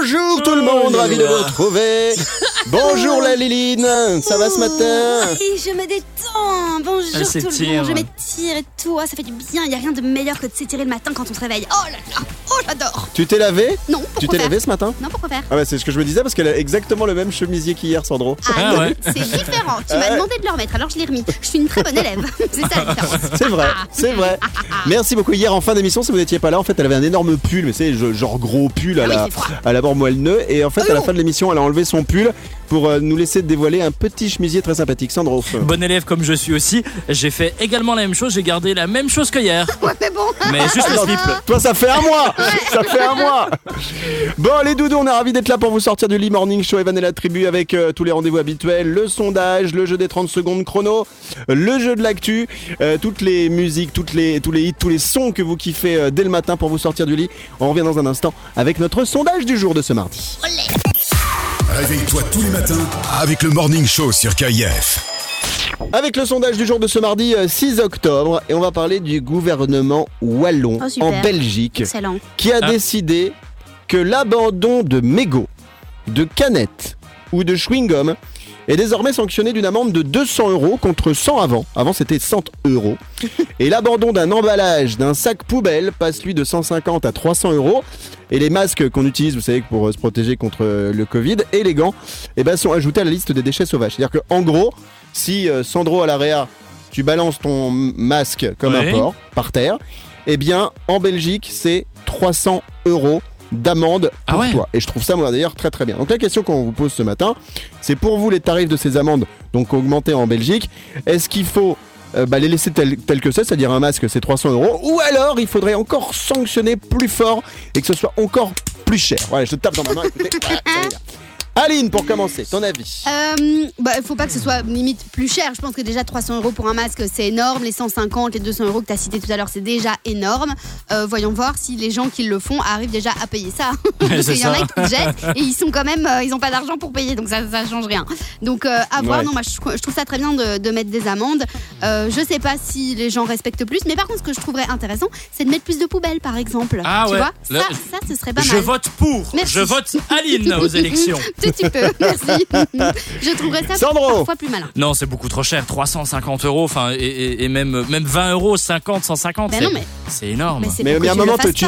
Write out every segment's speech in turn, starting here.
bonjour tout le monde, ravi de vous retrouver. Bonjour la Liline, ça va ce matin Oui, je me détends. Bonjour Elle tout le s'étire. monde. Je m'étire et tout. Ah, ça fait du bien. Il n'y a rien de meilleur que de s'étirer le matin quand on se réveille. Oh là là. Oh, j'adore. Tu t'es lavé Non, Tu t'es faire lavé ce matin Non, pourquoi faire Ah ouais, c'est ce que je me disais parce qu'elle a exactement le même chemisier qu'hier, Sandro. Ah, Ah non, ouais. c'est différent. Tu m'as demandé de le remettre, alors je l'ai remis. Je suis une très bonne élève. C'est ça la différence. C'est vrai, c'est vrai. Merci beaucoup. Hier en fin d'émission, si vous n'étiez pas là, en fait, elle avait un énorme pull, mais c'est genre gros pull à Ah oui, la, c'est froid. à la bord moelleux. Et en fait, à la Oh. fin de l'émission, elle a enlevé son pull pour euh, nous laisser dévoiler un petit chemisier très sympathique. Sandro. Bon élève comme je suis aussi, j'ai fait également la même chose, j'ai gardé la même chose que hier. Ouais, mais bon. Mais juste le slip. Toi, ça fait un mois Ça fait un mois Bon, les doudous, on est ravis d'être là pour vous sortir du lit Morning Show Evan et la tribu avec euh, tous les rendez-vous habituels, le sondage, le jeu des 30 secondes chrono, le jeu de l'actu, euh, toutes les musiques, toutes les, tous les hits, tous les sons que vous kiffez euh, dès le matin pour vous sortir du lit. On revient dans un instant avec notre sondage du jour de ce mardi. Réveille-toi tous les matins avec le Morning Show sur KIF. Avec le sondage du jour de ce mardi euh, 6 octobre, et on va parler du gouvernement wallon Oh, super. en Belgique. Excellent. qui a Ah. décidé que l'abandon de mégots, de canettes ou de chewing-gum est désormais sanctionné d'une amende de 200 euros contre 100 avant. Avant, c'était 100 euros. Et l'abandon d'un emballage d'un sac poubelle passe lui de 150 à 300 euros. Et les masques qu'on utilise, vous savez, pour euh, se protéger contre euh, le Covid et les gants, eh ben, sont ajoutés à la liste des déchets sauvages. C'est-à-dire qu'en gros, si euh, Sandro à l'AREA, tu balances ton masque comme Ouais. un porc par terre, eh bien, en Belgique, c'est 300 euros d'amende Ah pour ouais. toi. Et je trouve ça, moi, d'ailleurs, très très bien. Donc la question qu'on vous pose ce matin, c'est pour vous les tarifs de ces amendes, donc augmentés en Belgique, est-ce qu'il faut euh, bah, les laisser tels tel que c'est, c'est-à-dire un masque c'est 300 euros, ou alors il faudrait encore sanctionner plus fort et que ce soit encore plus cher. Voilà, je te tape dans ma main, écoutez. voilà, ça. Aline, pour commencer, ton avis Euh, bah, faut pas que ce soit limite plus cher. Je pense que déjà 300 euros pour un masque, c'est énorme. Les 150, les 200 euros que tu as cité tout à l'heure, c'est déjà énorme. Euh, voyons voir si les gens qui le font arrivent déjà à payer ça. Parce qu'il y en a qui jettent et ils sont quand même, euh, ils ont pas d'argent pour payer, donc ça, ça change rien. Donc euh, à voir. Ouais. Non, moi je, je trouve ça très bien de, de mettre des amendes. Euh, je sais pas si les gens respectent plus, mais par contre, ce que je trouverais intéressant, c'est de mettre plus de poubelles, par exemple. Ah tu ouais. vois, Le- ça, ça, ce serait pas Je mal. vote pour. Merci. Je vote Aline aux élections. Petit peu, merci. je trouverais ça Sandro. parfois plus malin. Non, c'est beaucoup trop cher. 350 euros, enfin, et, et- et même, même 20 euros, 50, 150. Ben c'est- non, mais- C'est énorme. Mais Mais, à un moment, tu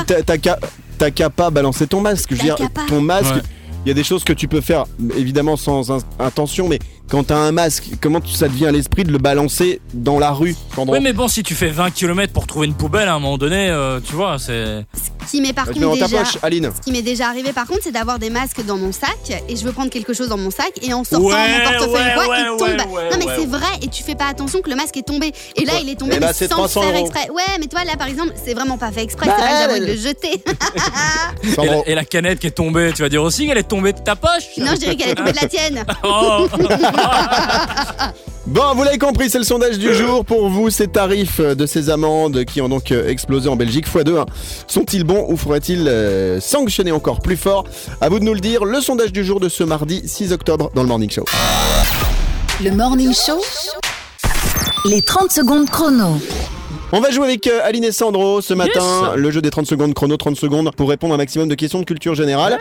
t'as qu'à pas balancer ton masque. Je veux dire, ton masque, Ouais. il y a des choses que tu peux faire, évidemment sans in- intention, mais quand t'as un masque, comment ça te vient à l'esprit de le balancer dans la rue Sandro Oui, mais bon, si tu fais 20 km pour trouver une poubelle à un moment donné, euh, tu vois, c'est. Ce qui m'est par contre déjà. poche, Aline. Ce qui m'est déjà arrivé par contre, c'est d'avoir des masques dans mon sac et je veux prendre quelque chose dans mon sac et en sortant Ouais, mon portefeuille ouais, ou quoi, ouais, il tombe. ouais, ouais, non mais ouais, c'est ouais. vrai et tu fais pas attention que le masque est tombé. Et là, il est tombé Eh bah, mais c'est sans le 300 faire exprès. Ouais, mais toi là par exemple, c'est vraiment pas fait exprès, Bah, c'est pas que j'avoue de mais- le jeter. Et la, et la canette qui est tombée, tu vas dire aussi qu'elle est tombée de ta poche non, je dirais qu'elle est tombée de la tienne. Oh. Bon, vous l'avez compris, c'est le sondage du jour. Pour vous, ces tarifs de ces amendes qui ont donc euh, explosé en Belgique x2, hein, sont-ils bons ou faudrait-il euh, sanctionner encore plus fort? À vous de nous le dire. Le sondage du jour de ce mardi 6 octobre dans le Morning Show. Le Morning Show, les 30 secondes chrono. On va jouer avec euh, Aline et Sandro ce matin. Le jeu des 30 secondes, chrono 30 secondes pour répondre à un maximum de questions de culture générale.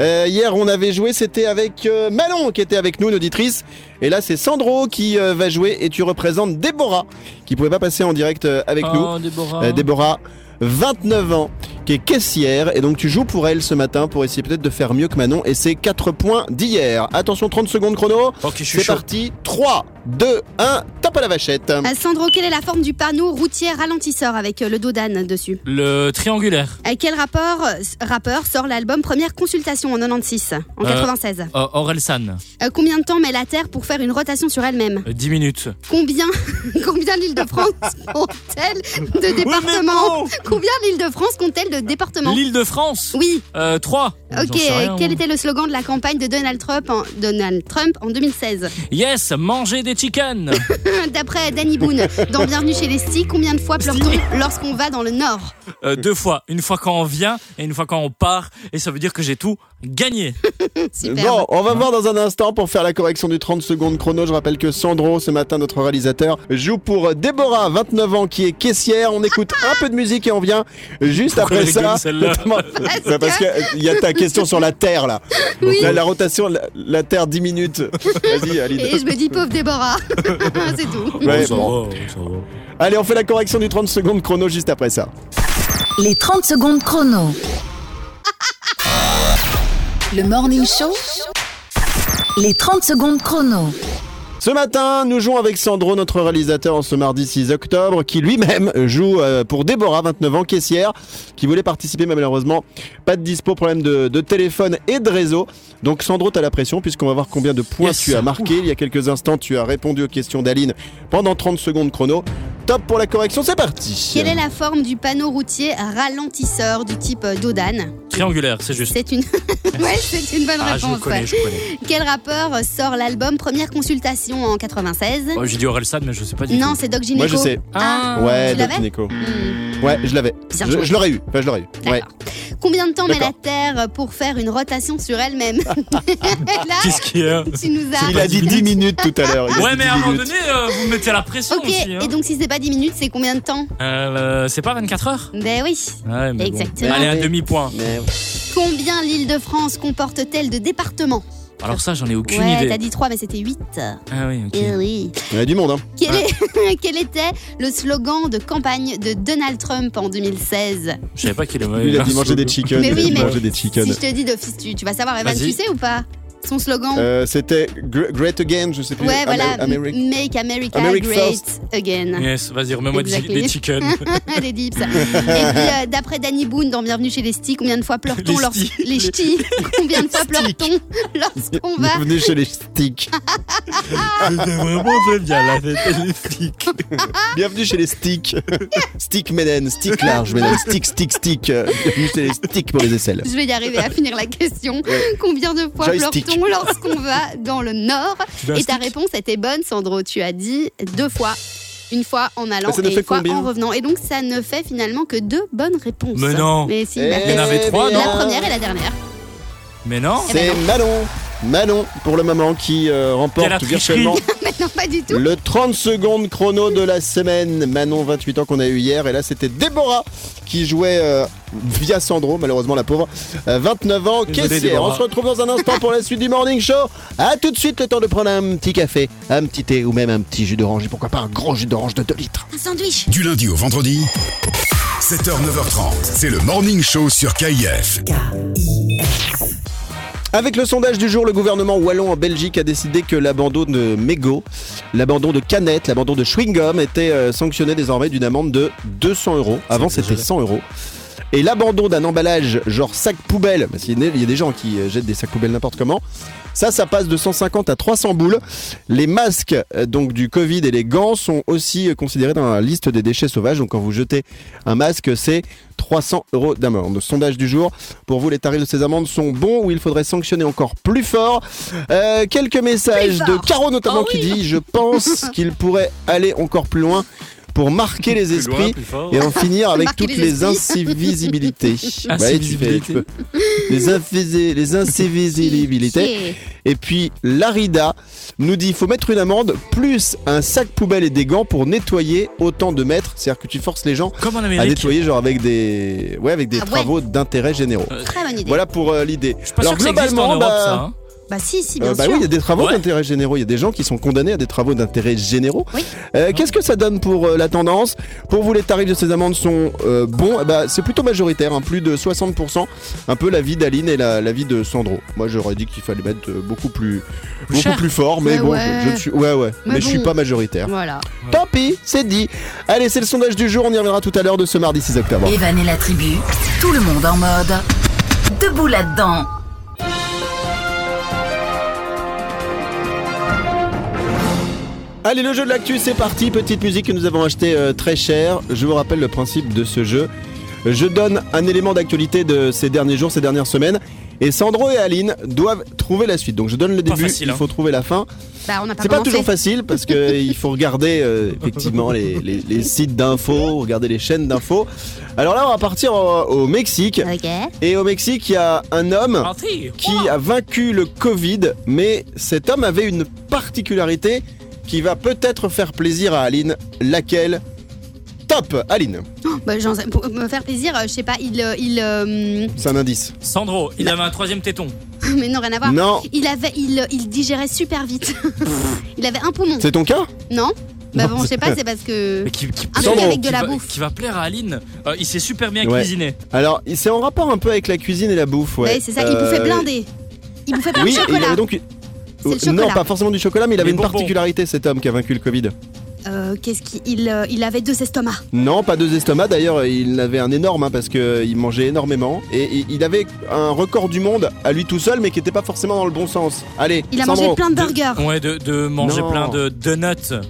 Euh, hier, on avait joué, c'était avec euh, Manon qui était avec nous, une auditrice. Et là, c'est Sandro qui euh, va jouer et tu représentes Déborah qui pouvait pas passer en direct avec nous. Oh, Déborah. Déborah, 29 ans, qui est caissière. Et donc, tu joues pour elle ce matin pour essayer peut-être de faire mieux que Manon. Et c'est 4 points d'hier. Attention, 30 secondes chrono. Ok, je suis C'est chaud. parti. 3, 2, 1, tape à la vachette. Euh, Sandro, quelle est la forme du panneau routier ralentisseur avec euh, le dos d'âne dessus Le triangulaire. Euh, Quel rapport, euh, rappeur sort l'album Première Consultation en 96, en Euh, 96 Oh, Orelsan. Euh, Combien de temps met la Terre pour faire une rotation sur elle-même Euh, 10 minutes. Combien, combien l'île de France compte-t-elle de départements bon. Combien l'île de France compte-t-elle de le département L'île de France Oui, euh, 3. ok. Quel était le slogan de la campagne de Donald Trump en, Donald Trump en 2016 Yes, manger des chickens. D'après Danny Boone, dans Bienvenue chez les Sticks, combien de fois pleure-t-on lorsqu'on va dans le Nord? Euh, deux fois. Une fois quand on vient et une fois quand on part. Et ça veut dire que j'ai tout gagné. Super. Bon, on va voir dans un instant pour faire la correction du 30 secondes chrono. Je rappelle que Sandro, ce matin, notre réalisateur, joue pour Déborah, 29 ans, qui est caissière. On écoute un peu de musique et on vient juste Pourquoi après elle ça. rigole, celle-là Bah, parce qu'il y a ta question sur la Terre, là. Donc Oui. là, la rotation, la, la Terre, 10 minutes. Vas-y, Ali. Et je me dis pauvre Déborah. C'est tout. Ouais, ça bon. va, ça va. Allez, on fait la correction du 30 secondes chrono juste après ça. Les 30 secondes chrono. Le morning show. Les 30 secondes chrono. Ce matin, nous jouons avec Sandro, notre réalisateur, en ce mardi 6 octobre, qui lui-même joue euh, pour Déborah, 29 ans, caissière, qui voulait participer, mais malheureusement, pas de dispo, problème de, de téléphone et de réseau. Donc Sandro, t'as la pression, puisqu'on va voir combien de points Yes. tu as marqué. Il y a quelques instants, tu as répondu aux questions d'Aline pendant 30 secondes chrono. Top pour la correction, c'est parti Quelle est la forme du panneau routier ralentisseur du type Dodane? Triangulaire, c'est juste. C'est une... ouais, c'est une bonne Ah, je réponse. connais, ouais. je connais. Quel rappeur sort l'album Première consultation en 96 Oh, J'ai dit Orelsan, mais je sais pas du Non, tout. c'est Doc Gineco. Moi, je sais. Ah, Ouais, tu Doc Gineco. Hmm, Ouais, je l'avais. Je, je l'aurais eu. Enfin, je l'aurais eu. Ouais. Combien de temps met la. Terre pour faire une rotation sur elle-même Qu'est-ce qu'il y a tu nous as... Il a dit 10 minutes tout à l'heure. Ouais, mais 10 à un moment donné, euh, vous me mettez à la pression Ok, aussi. hein. et donc si c'est pas 10 minutes, c'est combien de temps Euh, c'est pas 24 heures Ben oui. Ouais, mais bon. Exactement. Allez, un demi-point. Mais- Combien l'île de France comporte-t-elle de départements Alors ça, j'en ai aucune Ouais, idée. t'as dit 3, mais c'était 8. Ah oui, ok. Eh oui. Il y a du monde, hein. Quel, est- quel était le slogan de campagne de Donald Trump en 2016 Je savais pas qu'il avait. Il a dit manger des chickens. Mais oui, mais manger des chickens. Si je te dis d'office, tu, tu vas savoir. Evan, Vas-y. tu sais ou pas? Son slogan Euh, C'était Gr- Great Again, je sais plus. Ouais, voilà. Make America America Great first. Again. Yes, vas-y, remets-moi des, Exactly. des chickens. des dips. Et puis, euh, d'après Danny Boone dans Bienvenue chez les Stis, combien de fois pleure-t-on Les lors... Stis. Les ch'tis Combien de fois pleure-t-on lorsqu'on va Bienvenue chez les sticks. C'était vraiment très bien, fête des flics. Bienvenue chez les sticks. stick Menen, stick large Menen, stick, stick, stick. Bienvenue chez les sticks pour les aisselles. Je vais y arriver à finir la question. Combien de fois Joystick. Lorsqu'on va dans le Nord Et ta réponse était bonne, Sandro. Tu as dit deux fois. Une fois en allant et une fois en revenant. Et donc, ça ne fait finalement que deux bonnes réponses. Mais non. Mais si, Eh Il y en avait trois, La non première et la dernière. Mais non Eh ben C'est non. Manon. Pour le moment, qui euh, remporte a virtuellement Mais non, pas du tout. le 30 secondes chrono de la semaine. Manon, 28 ans qu'on a eu hier. Et là, c'était Déborah qui jouait euh, via Sandro, malheureusement la pauvre. Euh, 29 ans, Désolé, caissière. Déborah. On se retrouve dans un instant pour la suite du Morning Show. À tout de suite, le temps de prendre un petit café, un petit thé ou même un petit jus d'orange. Et pourquoi pas un gros jus d'orange de 2 litres. Un sandwich. Du lundi au vendredi, 7h, 9h30. C'est le Morning Show sur KIF. Avec le sondage du jour, le gouvernement wallon en Belgique a décidé que l'abandon de mégots, l'abandon de canettes, l'abandon de chewing-gum était euh, sanctionné désormais d'une amende de 200 euros. Avant, c'était 100 euros. Et l'abandon d'un emballage genre sac poubelle, parce qu'il y a il y a des gens qui euh, jettent des sacs poubelles n'importe comment, ça, ça passe de 150 à 300 boules. Les masques euh, donc du Covid et les gants sont aussi euh, considérés dans la liste des déchets sauvages. Donc quand vous jetez un masque, c'est 300 euros d'amende. Sondage du jour. Pour vous, les tarifs de ces amendes sont bons ou il faudrait sanctionner encore plus fort? Euh, Quelques messages de. Caro notamment Oh qui dit Je pense qu'il pourrait aller encore plus loin pour marquer les loin, esprits fort. et en finir avec toutes les les incivisibilités. Ouais, tu fais- tu peux- les, infisi- les incivisibilités. Et puis Larida nous dit il faut mettre une amende plus un sac poubelle et des gants pour nettoyer autant de mètres. C'est-à-dire que tu forces les gens Comme en à nettoyer genre avec des ouais avec des Ah ouais. travaux d'intérêt généraux. Très bonne idée. Voilà pour euh, l'idée. Ça existe en Europe, bah, ça. hein. Bah si, si, bien euh, bah sûr. oui, il y a des travaux Ouais. d'intérêt généraux. Il y a des gens qui sont condamnés à des travaux d'intérêt généraux. Oui. Euh, Qu'est-ce que ça donne pour euh, la tendance? Pour vous, les tarifs de ces amendes sont euh, bons? Bah, c'est plutôt majoritaire, hein, plus de 60%. Un peu la vie d'Aline et la, la vie de Sandro. Moi, j'aurais dit qu'il fallait mettre beaucoup plus, beaucoup cher. plus fort, mais bon, ouais. je, ne suis, ouais, ouais, mais, Mais je suis pas majoritaire. Voilà. Tant pis, c'est dit. Allez, c'est le sondage du jour. On y reviendra tout à l'heure de ce mardi 6 octobre. Evan et la tribu, tout le monde en mode. Debout là-dedans. Allez, le jeu de l'actu, c'est parti. Petite musique que nous avons achetée euh, très cher. Je vous rappelle le principe de ce jeu. Je donne un élément d'actualité de ces derniers jours, ces dernières semaines. Et Sandro et Aline doivent trouver la suite. Donc je donne le Pas début, facile, il hein. faut trouver la fin. Bah, on pas C'est pas toujours facile parce qu'il faut regarder euh, effectivement les, les- les sites d'infos, regarder les chaînes d'infos. Alors là, on va partir au, au Mexique. Et au Mexique, il y a un homme Parti. qui a vaincu le Covid, mais cet homme avait une particularité qui va peut-être faire plaisir à Aline. Laquelle Top Aline, Bah, j'en sais- pour me faire plaisir, euh, je sais pas, il. euh, il euh, c'est un indice. Sandro, il avait un troisième téton. mais non, rien à voir. Non, Il avait, il, il digérait super vite. il avait un poumon. c'est ton cas Non Bah bon, je sais pas, c'est parce que. Mais qui, qui, Un Sandro, truc avec de qui la va, bouffe. qui va plaire à Aline. Euh, il sait super bien Ouais. cuisiner. Alors, c'est en rapport un peu avec la cuisine et la bouffe, ouais. Ouais, c'est ça, il Euh, bouffait blindé. Il bouffait plein Oui, de et il chocolat. avait donc. Le Non, pas forcément du chocolat, mais il avait Les une bonbons. particularité, cet homme qui a vaincu le Covid. Euh, Qu'est-ce qu'il. Il, euh, il avait deux estomacs. Non, pas deux estomacs. D'ailleurs, il avait un énorme hein, parce qu'il mangeait énormément. Et il- il avait un record du monde à lui tout seul, mais qui n'était pas forcément dans le bon sens. Allez, Il a Sandro. mangé plein de De- burgers. Ouais, de, de manger Non. plein de donuts.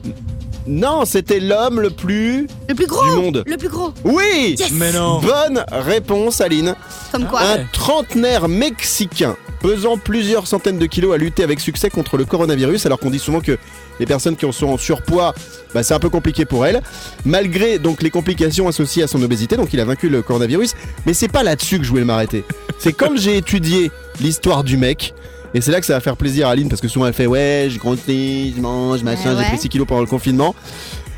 Non, c'était l'homme le plus Le plus gros du monde. Le plus gros Oui Yes Mais non. Bonne réponse, Aline. Comme quoi Un ouais. trentenaire mexicain pesant plusieurs centaines de kilos a lutté avec succès contre le coronavirus, alors qu'on dit souvent que les personnes qui en sont en surpoids, bah, c'est un peu compliqué pour elles, malgré donc les complications associées à son obésité. Donc il a vaincu le coronavirus, mais c'est pas là-dessus que je voulais m'arrêter. C'est quand j'ai étudié l'histoire du mec. Et c'est là que ça va faire plaisir à Aline parce que souvent elle fait ouais, je grossis, je mange, machin, Ouais, j'ai pris 6 kilos pendant le confinement.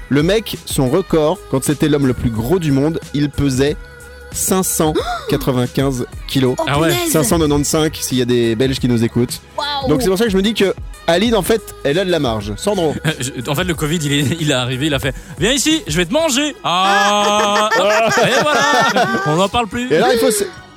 Le mec, son record, quand c'était l'homme le plus gros du monde, il pesait 595 kilos. Oh, Ah ouais, punaise 595 s'il y a des Belges qui nous écoutent. Donc c'est pour ça que je me dis que Aline en fait elle a de la marge. Sandro. En fait, le Covid, il est, il est arrivé, il a fait Viens ici, je vais te manger. Ah Et voilà On n'en parle plus. Et là il faut,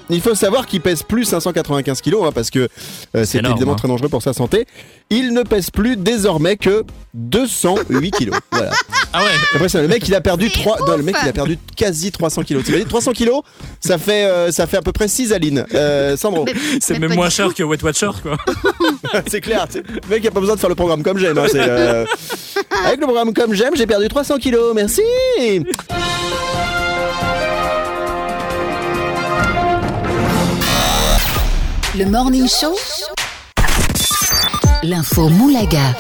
il faut savoir qu'il pèse plus 595 kilos hein, parce que euh, c'est évidemment hein. très dangereux pour sa santé. Il ne pèse plus désormais que 208 kilos. Voilà. Ah ouais Après ça, le mec il a perdu C'est 3 non, le mec il a perdu quasi 300 kilos. T'imagines 300 kilos, ça fait euh, ça fait à peu près 6 Aline. Euh, Sandro. C'est même moins cher que Wet Watcher, quoi. c'est clair. Le mec il a pas besoin de faire le programme comme j'aime. hein, euh, Avec le programme comme j'aime, j'ai perdu 300 kilos. Merci. Le Morning Show. L'info Moulaga.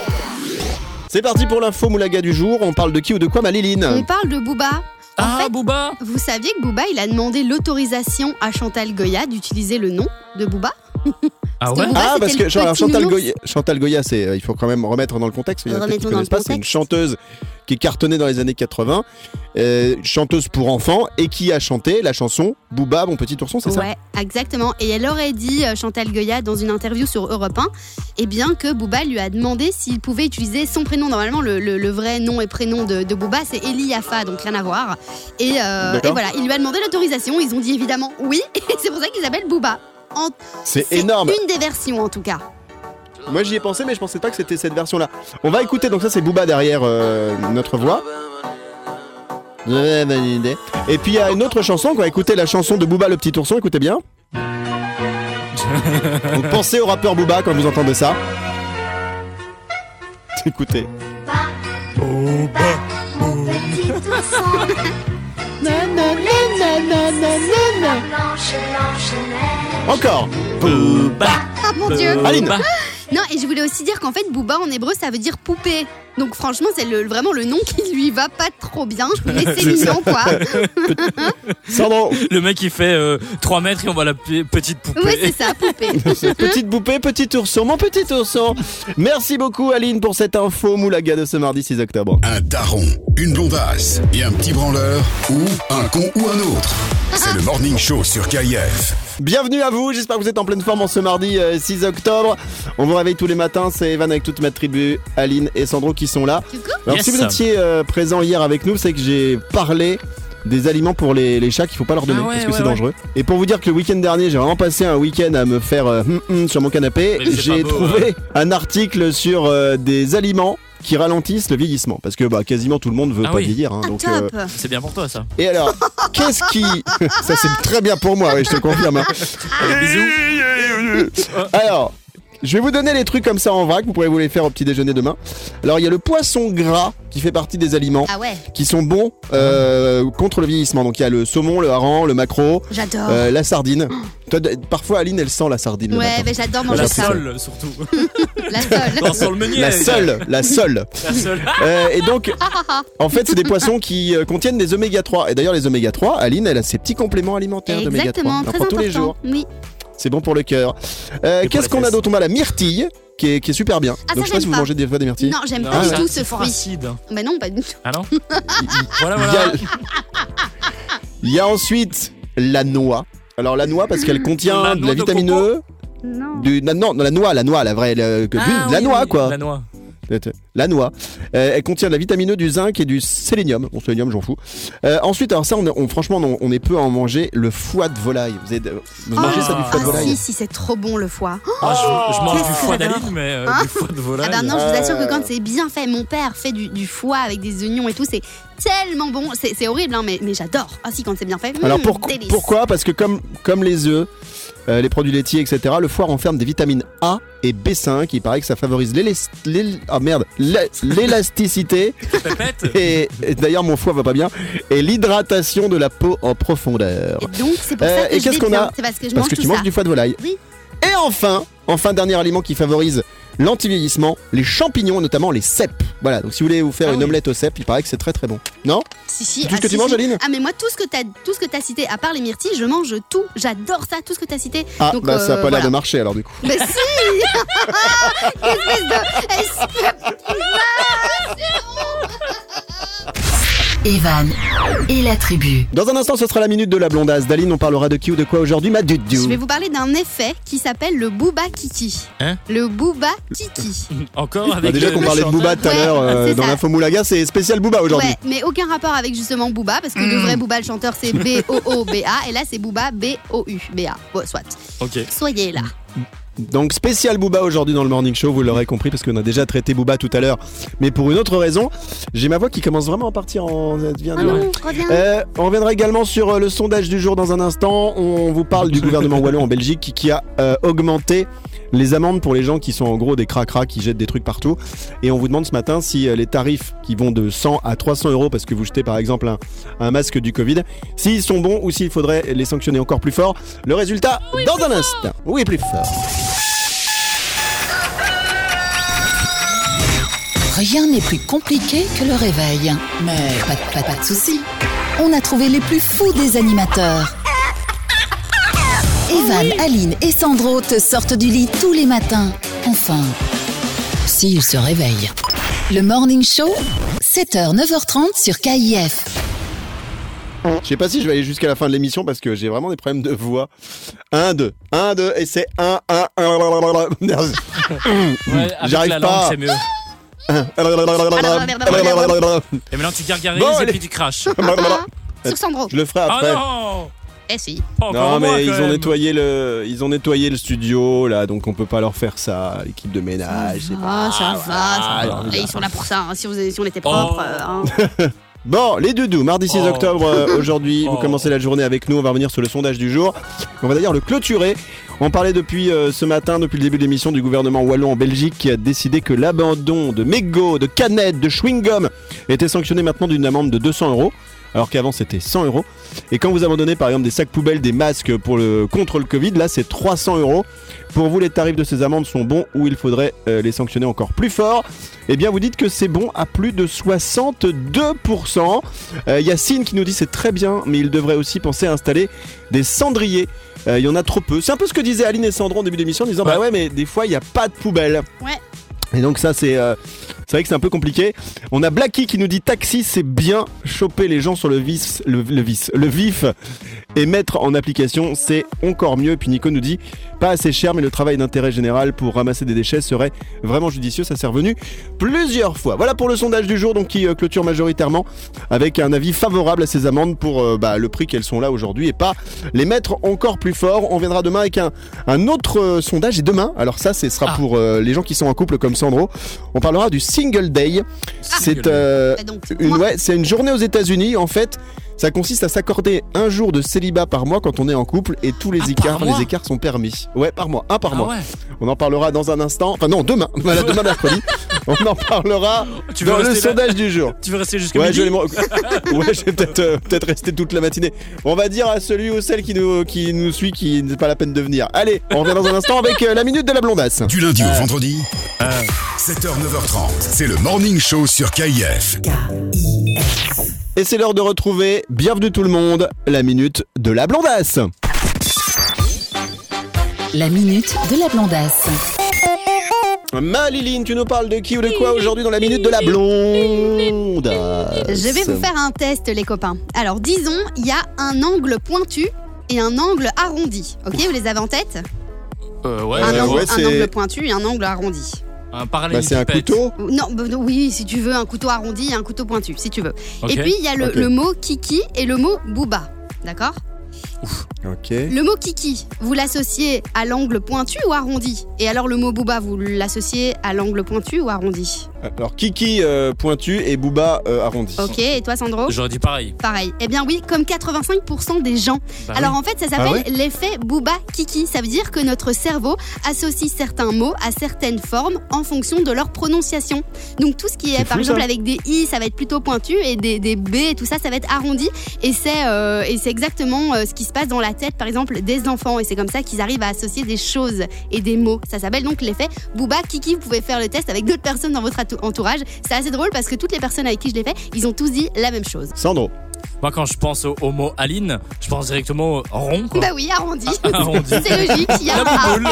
C'est parti pour l'info moulaga du jour. On parle de qui ou de quoi, ma Liline On parle de Booba. En Ah, fait, Booba vous saviez que Booba, il a demandé l'autorisation à Chantal Goya d'utiliser le nom de Booba? Ah ouais Ah, parce le que genre, Chantal. Goya, Chantal Goya, c'est, euh, il faut quand même remettre dans le contexte. Il y en a qui connaissent pas. C'est une chanteuse qui est cartonnée dans les années 80, euh, chanteuse pour enfants et qui a chanté la chanson Booba, mon petit ourson, c'est ça? Ouais, exactement. Et elle aurait dit, euh, Chantal Goya, dans une interview sur Europe 1, eh bien que Booba lui a demandé s'il pouvait utiliser son prénom. Normalement, le, le- le vrai nom et prénom de, de Booba, c'est Eli Yafa, donc rien à voir. Et, euh, voilà, il lui a demandé l'autorisation. Ils ont dit évidemment oui. Et c'est pour ça qu'il s'appelle Booba. En- C'est c'est énorme. Une des versions, en tout cas. Moi, j'y ai pensé, mais je pensais pas que c'était cette version-là. On va écouter. Donc ça, c'est Booba derrière euh, notre voix. Et puis il y a une autre chanson. On va écouter la chanson de Booba le petit ourson. Écoutez bien. Donc pensez au rappeur Booba quand vous entendez ça. Écoutez. Encore. Booba Ah mon dieu Aline. Non, et je voulais aussi dire qu'en fait, Booba en hébreu, ça veut dire poupée. Donc franchement, c'est le- vraiment le nom qui lui va pas trop bien. Mais c'est C'est ça. mignon, quoi. Sandro. Le mec, il fait euh, 3 mètres et on voit la p- petite poupée. Oui, c'est ça, poupée. Petite poupée, petit ourson, mon petit ourson. Merci beaucoup Aline pour cette info moulaga de ce mardi 6 octobre. Un daron, une blondasse et un petit branleur ou un con ou un autre. C'est le Morning Show sur KIF. Bienvenue à vous, j'espère que vous êtes en pleine forme en ce mardi euh, 6 octobre. On vous réveille tous les matins, c'est Evan avec toute ma tribu, Aline et Sandro qui sont là. Alors Yes. si vous étiez euh, présent hier avec nous, c'est que j'ai parlé des aliments pour les, les chats qu'il faut pas leur donner Ah ouais, parce que ouais, c'est ouais. dangereux. Et pour vous dire que le week-end dernier, j'ai vraiment passé un week-end à me faire euh, hum, hum sur mon canapé. J'ai trouvé un article sur euh, des aliments qui ralentissent le vieillissement parce que bah, quasiment tout le monde veut Ah pas oui. vieillir. hein, ah, donc, euh, top. C'est bien pour toi, ça. Et alors, qu'est-ce qui... Ça c'est très bien pour moi, oui, je te confirme. hein. Allez, bisous. Alors, Je vais vous donner les trucs comme ça en vrac, vous pourrez vous les faire au petit déjeuner demain. Alors il y a le poisson gras qui fait partie des aliments Ah ouais, qui sont bons euh, contre le vieillissement. Donc il y a le saumon, le hareng, le maquereau, j'adore. euh, la sardine. Toi, parfois Aline elle sent la sardine. ouais, mais j'adore La manger ça. sole, surtout. La sole. Non, sur le meunier. La seule, la seule. La seule. Euh, et donc, en fait, c'est des poissons qui euh, contiennent des oméga 3. Et d'ailleurs, les oméga 3, Aline, elle a ses petits compléments alimentaires d'oméga 3. Exactement, Elle en très prend tous les jours. Oui. C'est bon pour le cœur. Euh, Qu'est-ce qu'on a d'autre On a la myrtille, qui est, qui est super bien. Ah, donc, ça, je sais pas si vous pas. mangez des fois des myrtilles. Non, j'aime Non, pas du tout ce fruit. acide. Bah non, pas du tout. Ah non Il- Voilà, il y, voilà. a, il y a ensuite la noix. Alors, la noix, parce qu'elle contient La de la vitamine E. Non. Du, non, non, la noix, la noix, la vraie. Ah, la oui, noix, oui, quoi. La noix. La noix. Euh, elle contient de la vitamine E, du zinc et du sélénium. Bon, sélénium, j'en fous. Euh, ensuite, alors ça, on, on- franchement, on, on est peu à en manger. Le foie de volaille. Vous, avez, vous mangez ça du foie de ah volaille si, si, c'est trop bon le foie. Ah, je, je mange Qu'est-ce du foie d'Aline, mais euh, Ah. du foie de volaille. Ah bah non, je vous assure que Euh. quand c'est bien fait, mon père fait du, du foie avec des oignons et tout, c'est tellement bon. C'est horrible, hein, mais, mais j'adore. Ah si, quand c'est bien fait. Alors mmh, pour- délice. pourquoi? Parce que comme, comme les œufs, euh, les produits laitiers, etc., le foie renferme des vitamines A et B5. Il paraît que ça favorise ah, l'élasticité. Pépette et, et d'ailleurs, mon foie va pas bien. Et l'hydratation de la peau en profondeur. Et donc, c'est pour Euh, ça que et je qu'est-ce qu'on a C'est parce que je Parce mange que tout tu ça. manges du foie de volaille. Oui. Et enfin, enfin dernier aliment qui favorise l'antivieillissement, les champignons, notamment les cèpes. Voilà, donc si vous voulez vous faire Ah une oui. omelette aux cèpes, il paraît que c'est très très bon. Non? Si, si, tout ah, ce que si, tu manges, si. Aline? Ah mais moi tout ce que t'as tout ce que t'as cité à part les myrtilles je mange tout j'adore ça tout ce que t'as cité Ah, Donc, bah ça a euh, pas l'air voilà. de marcher alors du coup. mais si espèce de Evan et la tribu. Dans un instant, ce sera la minute de la blondasse. Daline, on parlera de qui ou de quoi aujourd'hui Ma dudu. je vais vous parler d'un effet qui s'appelle le booba kiki Hein le booba kiki Encore Bah, avec déjà le- qu'on le parlait de chanteur. Booba tout à Ouais, l'heure euh, c'est dans ça. l'info Moulaga, c'est spécial Booba aujourd'hui. Ouais, mais aucun rapport avec justement Booba, parce que le vrai Booba, le chanteur, c'est B-O-O-B-A, et là, c'est Booba, B-O-U, B-A. Bon, soit. Ok. Soyez là. Donc spécial Booba aujourd'hui dans le Morning Show, vous l'aurez compris parce qu'on a déjà traité Booba tout à l'heure. Mais pour une autre raison, j'ai ma voix qui commence vraiment à partir en... devient Ah non. Euh, on reviendra également sur euh, le sondage du jour dans un instant. On vous parle du gouvernement wallon en Belgique qui, a euh, augmenté les amendes pour les gens qui sont en gros des cracras qui jettent des trucs partout. Et on vous demande ce matin si les tarifs qui vont de 100 à 300 euros parce que vous jetez par exemple un, un masque du Covid, s'ils sont bons ou s'il faudrait les sanctionner encore plus fort. Le résultat dans un instant. Oui, plus fort. Rien n'est plus compliqué que le réveil. Mais pas, de- pas, pas de soucis. On a trouvé les plus fous des animateurs. Evan, Aline et Sandro te sortent du lit tous les matins. Enfin, s'ils se réveillent. Le Morning Show, 7h, 9h30 sur KIF. Je sais pas si je vais aller jusqu'à la fin de l'émission parce que j'ai vraiment des problèmes de voix. 1, 2, 1, 2, et c'est 1, 1, 1. Ouais, avec J'arrive la pas. langue, c'est mieux. Et maintenant, tu gargarises Bon, et allez. puis tu craches. Sur Sandro. Je le ferai Ah après. non Eh si. Pas encore non, moi, mais ils quand ont même. nettoyé le, ils ont nettoyé le studio là, donc on peut pas leur faire ça. L'équipe de ménage. c'est Ah, ça va, ça va. Et ils sont là pour ça. hein. Si, vous- si on était Oh. propre. euh, hein. Bon, les doudous, mardi 6 Oh. octobre euh, aujourd'hui, vous Oh. commencez la journée avec nous, on va revenir sur le sondage du jour. On va d'ailleurs le clôturer. On parlait depuis euh, ce matin, depuis le début de l'émission, du gouvernement wallon en Belgique qui a décidé que l'abandon de mégots, de canettes, de chewing-gum était sanctionné maintenant d'une amende de 200 euros. Alors qu'avant c'était 100 euros. Et quand vous abandonnez par exemple des sacs poubelles, des masques pour le, contre le Covid, là c'est 300 euros. Pour vous, les tarifs de ces amendes sont bons ou il faudrait euh, les sanctionner encore plus fort? Eh bien, vous dites que c'est bon à plus de 62%. Euh, Yacine qui nous dit c'est très bien, mais il devrait aussi penser à installer des cendriers. Euh, Il y en a trop peu. C'est un peu ce que disaient Aline et Sandro en début d'émission en disant Ouais. bah ouais, mais des fois il n'y a pas de poubelle. Ouais. Et donc ça c'est euh, c'est vrai que c'est un peu compliqué. On a Blacky qui nous dit taxi c'est bien choper les gens sur le vis le, le le vif et mettre en application c'est encore mieux. Puis Nico nous dit pas assez cher mais le travail d'intérêt général pour ramasser des déchets serait vraiment judicieux. Ça s'est revenu plusieurs fois. Voilà pour le sondage du jour donc qui euh, clôture majoritairement avec un avis favorable à ces amendes pour euh, bah, le prix qu'elles sont là aujourd'hui et pas les mettre encore plus fort. On viendra demain avec un, un autre euh, sondage et demain alors ça ce sera Ah. pour euh, les gens qui sont en couple comme Sandro. On parlera du single day. c'est day. euh, Bah c'est une ouais, c'est une journée aux États-Unis en fait. Ça consiste à s'accorder un jour de célibat par mois quand on est en couple et tous les Ah, écarts, les écarts sont permis. Ouais, par mois, un par Ah mois. ouais. On en parlera dans un instant. Enfin non, demain, voilà, demain mercredi. On en parlera Tu veux dans le là sondage du jour. Tu veux rester jusqu'à Ouais, midi je vais, m'en- ouais, je vais peut-être euh, peut-être rester toute la matinée. On va dire à celui ou celle qui nous, qui nous suit qui n'est pas la peine de venir. Allez, on revient dans un instant avec euh, la minute de la blondasse. Du lundi au vendredi, 7h, 9h30, c'est le Morning Show sur KIF. Et c'est l'heure de retrouver, bienvenue tout le monde, la minute de la blondasse. La minute de la blondasse. Maliline, tu nous parles de qui ou de quoi aujourd'hui dans la minute de la blondasse Je vais vous faire un test, les copains. Alors, disons, il y a un angle pointu et un angle arrondi. Ok, vous les avez en tête Euh, ouais, un, angle, ouais, un angle pointu et un angle arrondi. Un Bah, c'est un couteau Non, bah, non, oui, si tu veux, un couteau arrondi et un couteau pointu, si tu veux. Et puis, il y a le, le mot kiki et le mot booba. D'accord? Ok. Le mot kiki, vous l'associez à l'angle pointu ou arrondi? Et alors le mot booba, vous l'associez à l'angle pointu ou arrondi? Alors Kiki euh, pointu et Booba euh, arrondi. Ok, et toi Sandro? J'aurais dit pareil. Pareil. Eh bien oui, comme 85% des gens. Bah Alors oui. en fait, ça s'appelle Ah ouais? l'effet Booba Kiki. Ça veut dire que notre cerveau associe certains mots à certaines formes en fonction de leur prononciation. Donc tout ce qui est, par fou, exemple, ça. avec des i, ça va être plutôt pointu et des, des b et tout ça, ça va être arrondi. Et c'est euh, et c'est exactement euh, ce qui se passe dans la tête, par exemple, des enfants. Et c'est comme ça qu'ils arrivent à associer des choses et des mots. Ça s'appelle donc l'effet Booba Kiki. Vous pouvez faire le test avec d'autres personnes dans votre entourage. C'est assez drôle parce que toutes les personnes avec qui je l'ai fait, ils ont tous dit la même chose. Sandro. Moi, quand je pense au, au mot Aline, je pense directement au rond. Quoi. Bah oui, arrondi. Arrondi. C'est logique, il y a La un A. bouboule.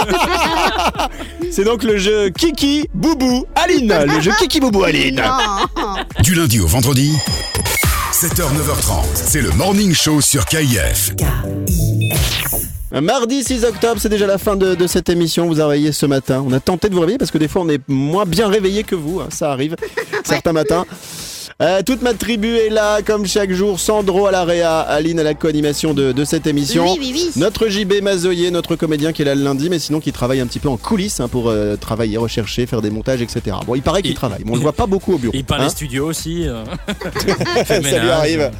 C'est donc le jeu Kiki Boubou Aline. Le jeu Kiki Boubou Aline. Non. Du lundi au vendredi, 7h, 9h30, c'est le Morning Show sur KIF. Mardi 6 octobre, c'est déjà la fin de, de cette émission. Vous a réveillé ce matin. On a tenté de vous réveiller parce que des fois on est moins bien réveillé que vous. hein, ça arrive certains matins. Euh, toute ma tribu est là, comme chaque jour. Sandro à la réa, Aline à la co-animation de, de cette émission. Oui, oui, oui. Notre JB Mazoyer, notre comédien qui est là le lundi, mais sinon qui travaille un petit peu en coulisses hein, pour euh, travailler, rechercher, faire des montages, etc. Bon, il paraît qu'il Il- travaille, mais on le voit pas beaucoup au bureau. Il parle hein. les studios aussi. euh. Ça lui arrive.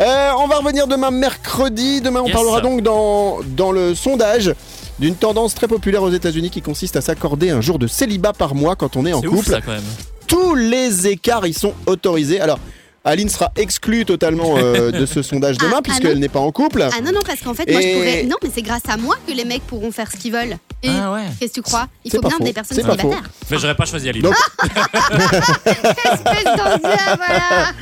Euh, on va revenir demain mercredi. Demain, on Yes. parlera donc dans, dans le sondage d'une tendance très populaire aux États-Unis qui consiste à s'accorder un jour de célibat par mois quand on est en C'est ouf couple. ça quand même. Tous les écarts y sont autorisés. Alors, Aline sera exclue totalement euh, de ce sondage Ah, demain ah puisqu'elle non. n'est pas en couple. Ah non, non, parce qu'en fait, moi je pourrais. Non, mais c'est grâce à moi que les mecs pourront faire ce qu'ils veulent. Et Ah ouais. qu'est-ce que tu crois? Il faut bien faux. des personnes célibataires. Mais j'aurais pas choisi Aline. Donc- Espèce d'endieu, voilà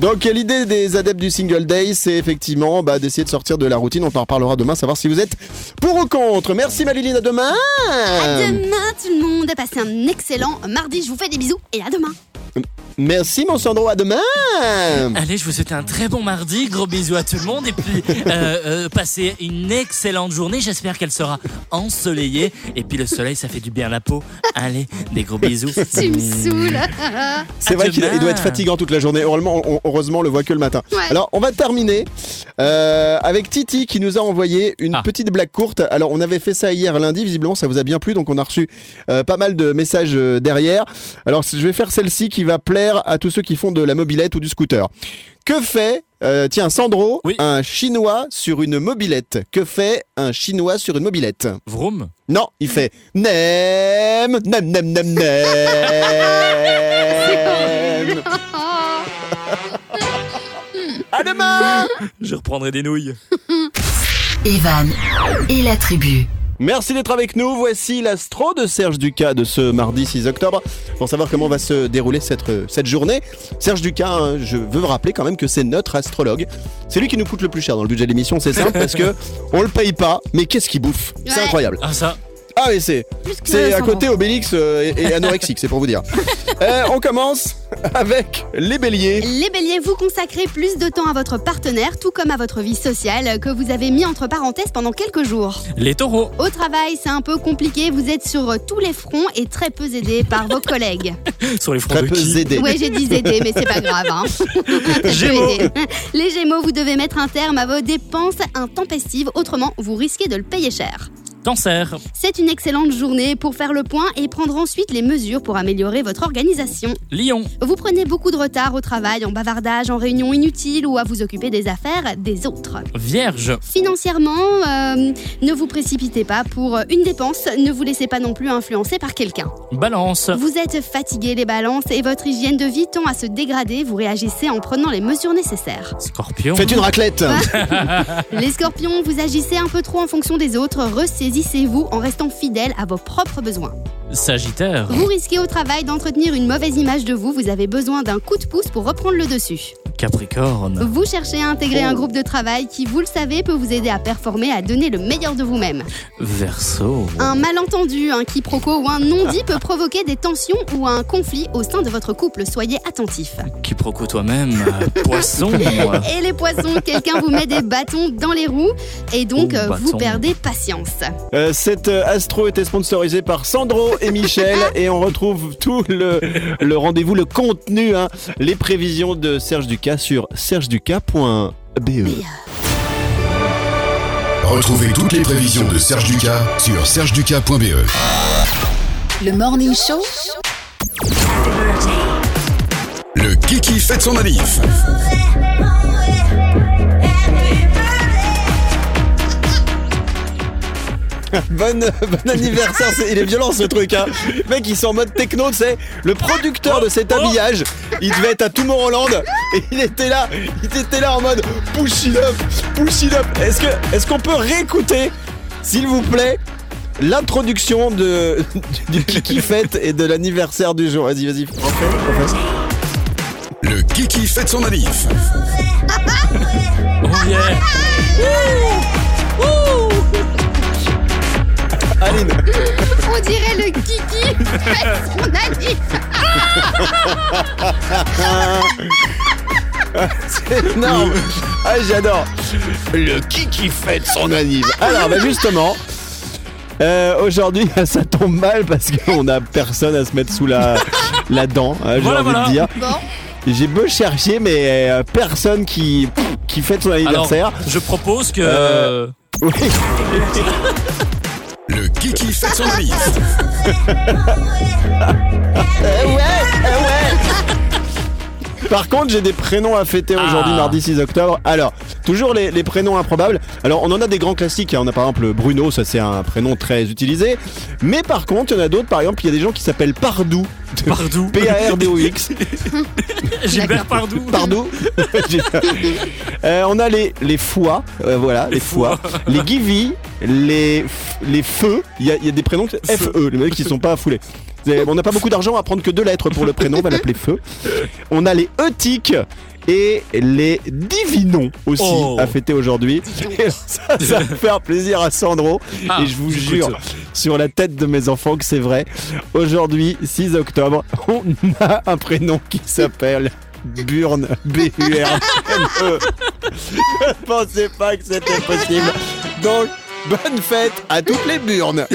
Donc l'idée des adeptes du single day, c'est effectivement bah, d'essayer de sortir de la routine. On en reparlera demain, savoir si vous êtes pour ou contre. Merci Maliline, à demain. À demain, tout le monde. Passez un excellent mardi. Je vous fais des bisous et à demain. Merci mon Sandro, à demain. Allez, je vous souhaite un très bon mardi, gros bisous à tout le monde et puis euh, euh, passez une excellente journée. J'espère qu'elle sera ensoleillée et puis le soleil ça fait du bien à la peau. Allez, des gros bisous. Tu me saoules. C'est vrai qu'il doit être fatigant toute la journée. Heureusement, on, heureusement, on le voit que le matin. Ouais. Alors, on va terminer euh, avec Titi qui nous a envoyé une Ah. petite blague courte. Alors, on avait fait ça hier lundi. Visiblement, ça vous a bien plu. Donc, on a reçu euh, pas mal de messages derrière. Alors, je vais faire celle-ci qui va plaire à tous ceux qui font de la mobilette ou du scooter. Que fait, euh, tiens, Sandro, Oui. un Chinois sur une mobilette? Que fait un Chinois sur une mobilette? Vroom. Non, il fait nem, nem, nem, nem, nem. À demain Je reprendrai des nouilles. Evan et la tribu. Merci d'être avec nous. Voici l'astro de Serge Ducas de ce mardi 6 octobre. Pour savoir comment va se dérouler cette, cette journée, Serge Ducas, hein, je veux rappeler quand même que c'est notre astrologue. C'est lui qui nous coûte le plus cher dans le budget de l'émission, c'est simple parce que on le paye pas, mais qu'est-ce qu'il bouffe? C'est Ouais. incroyable. Ah ça. Ah mais c'est c'est à côté Obélix euh, et, et anorexique, c'est pour vous dire. Euh, on commence avec les béliers. Les béliers, vous consacrez plus de temps à votre partenaire, tout comme à votre vie sociale, que vous avez mis entre parenthèses pendant quelques jours. Les taureaux. Au travail, c'est un peu compliqué, vous êtes sur tous les fronts et très peu aidé par vos collègues. Sur les fronts Très de peu qui. Ouais, j'ai dit aider, mais c'est pas grave. Hein. Gémeaux. aidé. Les gémeaux, vous devez mettre un terme à vos dépenses intempestives, autrement vous risquez de le payer cher. Cancer. C'est une excellente journée pour faire le point et prendre ensuite les mesures pour améliorer votre organisation. Lion. Vous prenez beaucoup de retard au travail, en bavardage, en réunion inutile ou à vous occuper des affaires des autres. Vierge. Financièrement, euh, ne vous précipitez pas pour une dépense, ne vous laissez pas non plus influencer par quelqu'un. Balance. Vous êtes fatigué les balances et votre hygiène de vie tend à se dégrader, vous réagissez en prenant les mesures nécessaires. Scorpion. Faites une raclette Les scorpions, vous agissez un peu trop en fonction des autres, ressaisissez-vous en restant fidèle à vos propres besoins. Sagittaire. Vous risquez au travail d'entretenir une mauvaise image de vous, vous avez besoin d'un coup de pouce pour reprendre le dessus. Capricorne. Vous cherchez à intégrer un groupe de travail qui, vous le savez, peut vous aider à performer, à donner le meilleur de vous-même. Verseau. Un malentendu, un quiproquo ou un non-dit peut provoquer des tensions ou un conflit au sein de votre couple. Soyez attentifs. Quiproquo toi-même. euh, Poisson. Et les poissons, quelqu'un vous met des bâtons dans les roues et donc Oh, euh, vous bâton. perdez patience. Euh, Cette euh, astro était sponsorisée par Sandro et Michel et on retrouve tout le, le rendez-vous, le contenu, hein, les prévisions de Serge Ducas sur sergeducas.be. Retrouvez toutes les prévisions de Serge Ducas sur sergeducas.be. Le Morning Show Le Kiki fête son manif. Bon, bon anniversaire, c'est- il est violent ce truc, hein. Le mec, ils sont en mode techno, tu sais. Le producteur de cet habillage, il devait être à Tomorrowland et il était là, il était là en mode push it up, push it up. Est-ce que, est-ce qu'on peut réécouter, s'il vous plaît, l'introduction de du Kiki Fête et de l'anniversaire du jour? Vas-y, vas-y. Le Kiki fête son manif. Oh yeah. Aline, On dirait le kiki fête son anniv. c'est énorme. Ah, j'adore. Le Kiki Fête son anniv. Alors, bah justement. euh, Aujourd'hui, ça tombe mal parce qu'on a personne à se mettre sous la, la dent, hein, j'ai Voilà, envie voilà. de dire. Bon, J'ai beau chercher, mais euh, personne qui, qui fête son Alors, anniversaire. je propose que. Euh, Oui. Le Kiki fête son manif. Par contre, j'ai des prénoms à fêter aujourd'hui, Ah. mardi 6 octobre. Alors, toujours les, les prénoms improbables. Alors, on en a des grands classiques. hein. On a par exemple Bruno, ça c'est un prénom très utilisé. Mais par contre, il y en a d'autres. Par exemple, il y a des gens qui s'appellent Pardou. Pardou. P-A-R-D-O-X. Gilbert Pardou. Pardon. Euh, on a les, les foies, euh, voilà, les, Les foies, foies. les givy, les, les feux. Il y a, il y a des prénoms F-E, les mecs qui sont pas foulés. On n'a pas beaucoup d'argent à prendre que deux lettres pour le prénom, on va l'appeler feu. On a les eutiques et les divinons aussi Oh. à fêter aujourd'hui. Ça, ça va faire plaisir à Sandro. Ah, et je vous jure sur la tête de mes enfants que c'est vrai. Aujourd'hui, 6 octobre, on a un prénom qui s'appelle Burn. B-U-R-N-E. Je ne pensais pas que c'était possible. Donc, bonne fête à toutes les burnes.